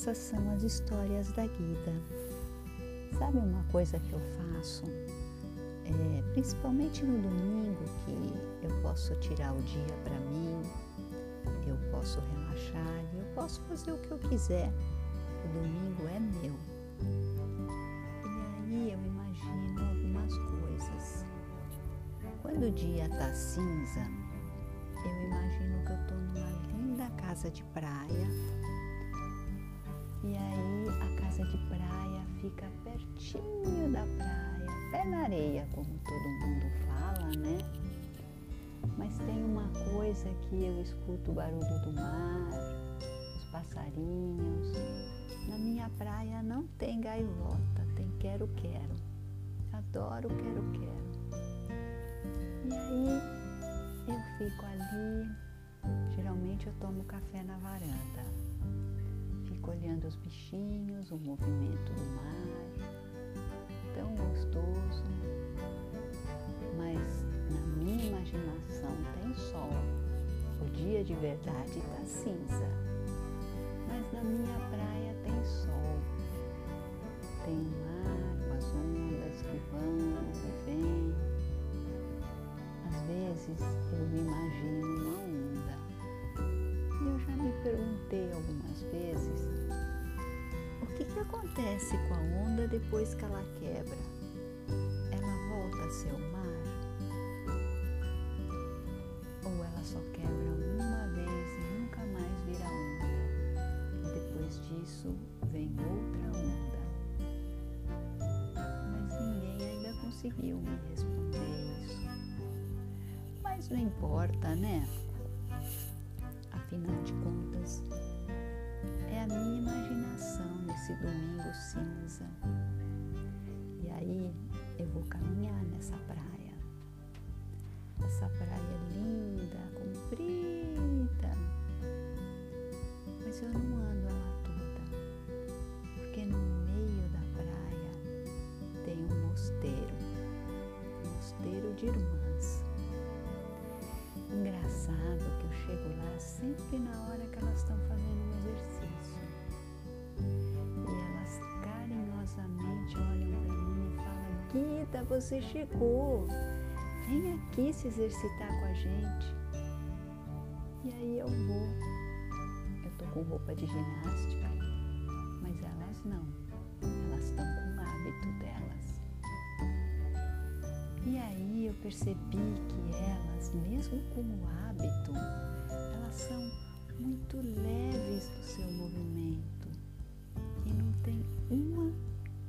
essas são as histórias da Guida. Sabe uma coisa que eu faço? É, principalmente no domingo, que eu posso tirar o dia para mim, eu posso relaxar, eu posso fazer o que eu quiser. O domingo é meu. E aí eu imagino algumas coisas. Quando o dia tá cinza, eu imagino que eu tô numa linda casa de praia. E aí a casa de praia fica pertinho da praia, pé na areia, como todo mundo fala, né? Mas tem uma coisa que eu escuto o barulho do mar, os passarinhos. Na minha praia não tem gaivota, tem quero-quero. Adoro quero-quero. E aí eu fico ali, geralmente eu tomo café na varanda. Fico olhando os bichinhos, o movimento do mar, tão gostoso. Mas na minha imaginação tem sol. O dia de verdade está cinza. Mas na minha praia tem sol. Tem o mar com as ondas que vão e vêm. Às vezes eu me imagino uma onda. E eu já me perguntei algumas vezes o que, que acontece com a onda depois que ela quebra? Ela volta a ser o mar? Ou ela só quebra uma vez e nunca mais vira onda? Depois disso vem outra onda. Mas ninguém ainda conseguiu me responder isso. Mas não importa, né? Afinal de contas, a minha imaginação nesse domingo cinza. E aí eu vou caminhar nessa praia. Essa praia linda, comprida. Mas eu não ando ela toda, porque no meio da praia tem um mosteiro, um mosteiro de irmãs. Engraçado que eu chego lá sempre na hora Guida, você chegou, vem aqui se exercitar com a gente. E aí eu vou. Eu tô com roupa de ginástica, mas elas não. Elas estão com o hábito delas. E aí eu percebi que elas, mesmo com o hábito, elas são muito leves no seu movimento. E não tem uma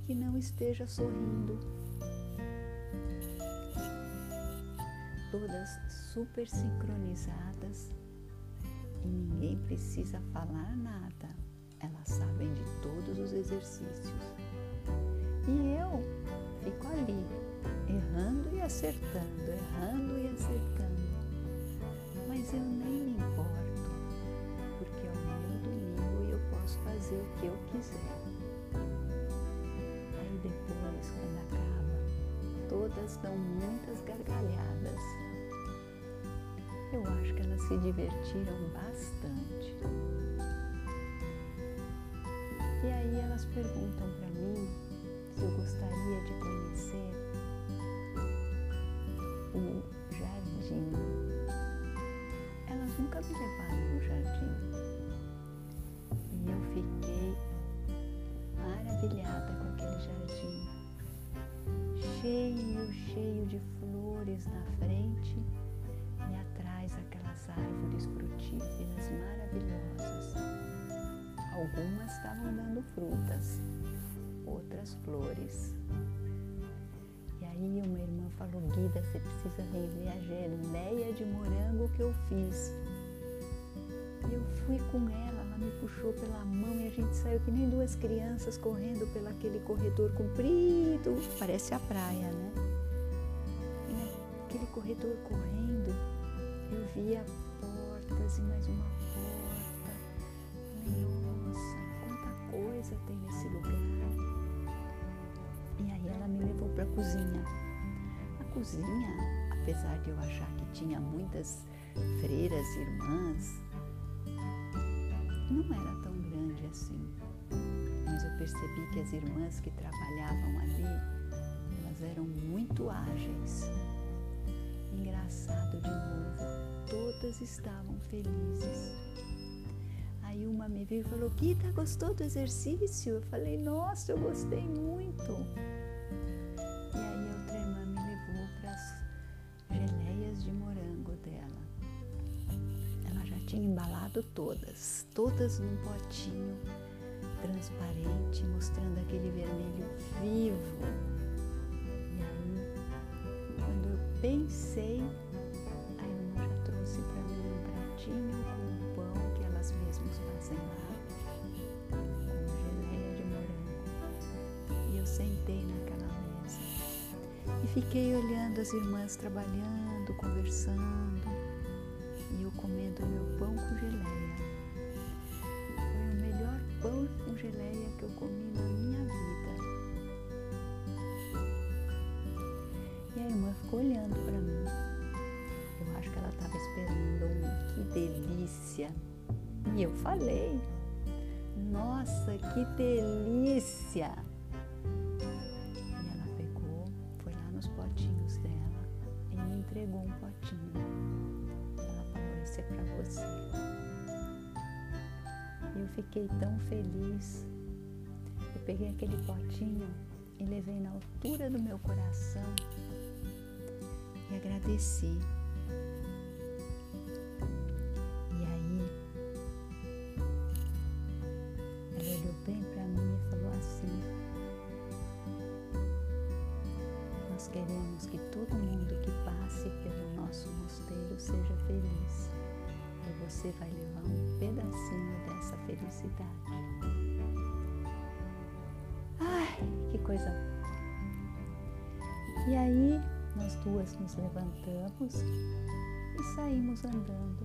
que não esteja sorrindo. Todas super sincronizadas e ninguém precisa falar nada. Elas sabem de todos os exercícios. E eu fico ali, errando e acertando, errando e acertando. Mas eu nem me importo, porque é o meu domingo e eu posso fazer o que eu quiser. Aí depois, quando acaba, todas dão muitas gargalhadas. Eu acho que elas se divertiram bastante. E aí elas perguntam para mim se eu gostaria de conhecer o jardim. Elas nunca me levaram no jardim. E eu fiquei maravilhada com aquele jardim. Cheio, cheio de flores na frente e atrás aquelas árvores frutíferas maravilhosas. Algumas estavam dando frutas, outras flores. E aí uma irmã falou, Guida, você precisa vir ver a geleia de morango que eu fiz. E eu fui com ela me puxou pela mão e a gente saiu que nem duas crianças correndo pelo aquele corredor comprido, parece a praia, né? E naquele corredor correndo, eu via portas e mais uma porta. Nossa, quanta coisa tem nesse lugar. E aí ela me levou para a cozinha. A cozinha, apesar de eu achar que tinha muitas freiras, irmãs, não era tão grande assim. mas eu percebi que as irmãs que trabalhavam ali, elas eram muito ágeis. Engraçado de novo, todas estavam felizes. Aí uma me viu e falou: Gita, gostou do exercício? Eu falei: Nossa, eu gostei muito. Tinha embalado todas, todas num potinho transparente, mostrando aquele vermelho vivo. E aí, quando eu pensei, a irmã já trouxe para mim um pratinho com pão que elas mesmas fazem lá, com geleia de morango. E eu sentei naquela mesa e fiquei olhando as irmãs trabalhando, conversando, que eu comi na minha vida. E a irmã ficou olhando para mim. Eu acho que ela estava esperando um que delícia. E eu falei, nossa, que delícia! E ela pegou, foi lá nos potinhos dela e me entregou um potinho. Ela falou, esse é para você. Eu fiquei tão feliz. Peguei aquele potinho e levei na altura do meu coração e agradeci. E aí, ela olhou bem para mim e falou assim: Nós queremos que todo mundo que passe pelo nosso mosteiro seja feliz e você vai levar um pedacinho dessa felicidade. Que coisa boa! E aí, nós duas nos levantamos e saímos andando.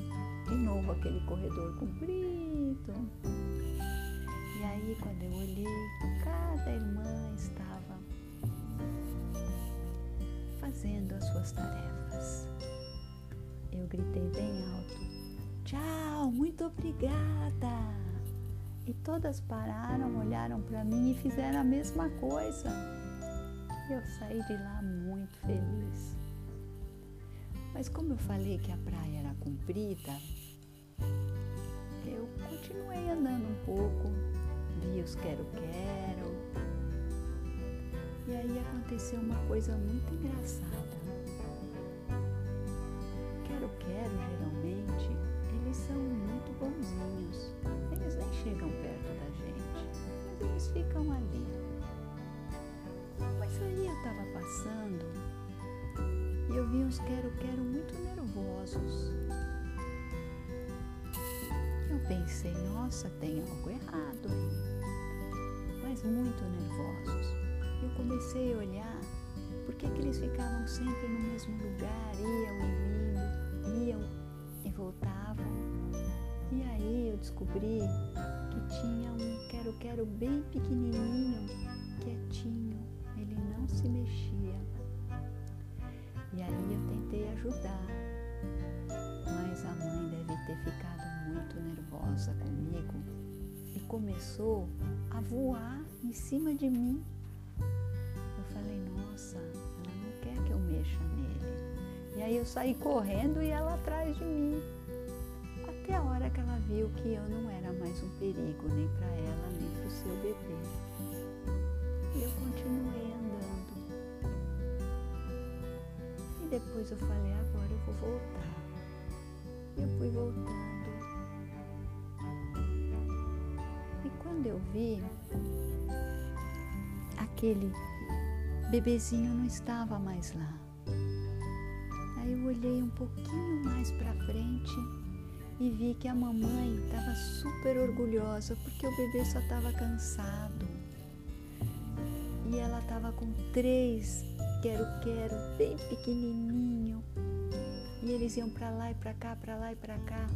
De novo aquele corredor comprido. E aí, quando eu olhei, cada irmã estava fazendo as suas tarefas. Eu gritei bem alto: Tchau, muito obrigada. E todas pararam, olharam para mim e fizeram a mesma coisa. E eu saí de lá muito feliz. Mas como eu falei que a praia era comprida, eu continuei andando um pouco, vi os quero-quero. E aí aconteceu uma coisa muito engraçada. Quero-quero geralmente nervosos. Eu pensei, nossa, tem algo errado aí. Mas muito nervosos. Eu comecei a olhar por que eles ficavam sempre no mesmo lugar, iam e vindo, iam e voltavam. E aí eu descobri que tinha um quero-quero bem pequenininho, quietinho, ele não se mexia. E aí eu tentei ajudar, mas a mãe deve ter ficado muito nervosa comigo e começou a voar em cima de mim. Eu falei, nossa, ela não quer que eu mexa nele. E aí eu saí correndo e ela atrás de mim. Até a hora que ela viu que eu não era mais um perigo, nem para ela, nem para o seu bebê. E eu continuei andando. E depois eu falei, agora eu vou voltar. Eu fui voltando. E quando eu vi, aquele bebezinho não estava mais lá. Aí eu olhei um pouquinho mais para frente e vi que a mamãe estava super orgulhosa porque o bebê só estava cansado. E ela estava com três quero-quero bem pequenininho. E eles iam para lá e para cá, para lá e para cá.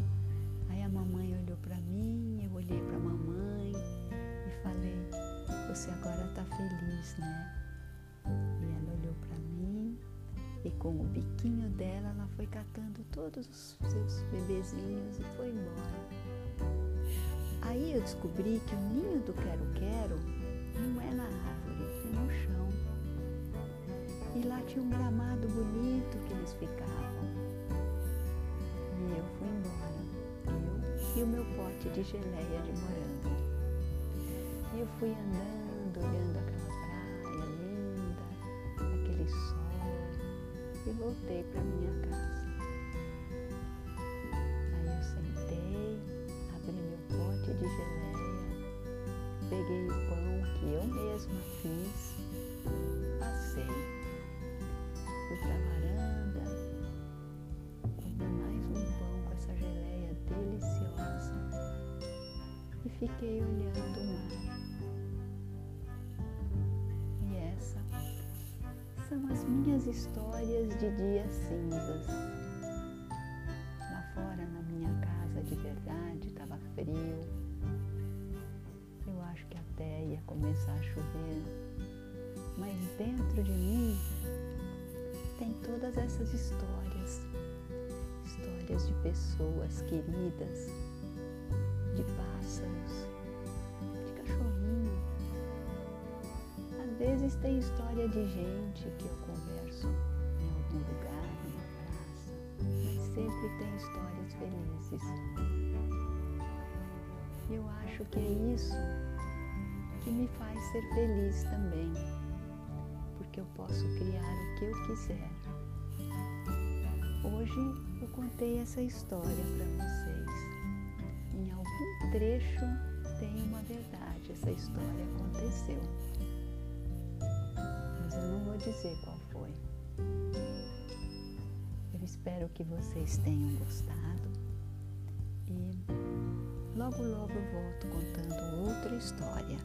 Aí a mamãe olhou para mim, eu olhei para a mamãe e falei: "Você agora está feliz, né?" E ela olhou para mim e com o biquinho dela, ela foi catando todos os seus bebezinhos e foi embora. Aí eu descobri que o ninho do quero-quero não é na árvore, é no chão. E lá tinha um gramado bonito que eles ficavam. E eu fui embora, eu e o meu pote de geleia de morango. E eu fui andando, olhando aquela praia linda, aquele sol, e voltei para minha casa. Fiquei olhando o mar. E essa são as minhas histórias de dias cinzas. Lá fora na minha casa de verdade estava frio, até ia começar a chover, mas dentro de mim tem todas essas histórias, histórias de pessoas queridas, de de cachorrinho. Às vezes tem história de gente que eu converso em algum lugar, numa praça, mas sempre tem histórias felizes. Eu acho que é isso que me faz ser feliz também, porque eu posso criar o que eu quiser. Hoje eu contei essa história para vocês. Trecho tem uma verdade, essa história aconteceu. Mas eu não vou dizer qual foi. Eu espero que vocês tenham gostado e logo logo eu volto contando outra história.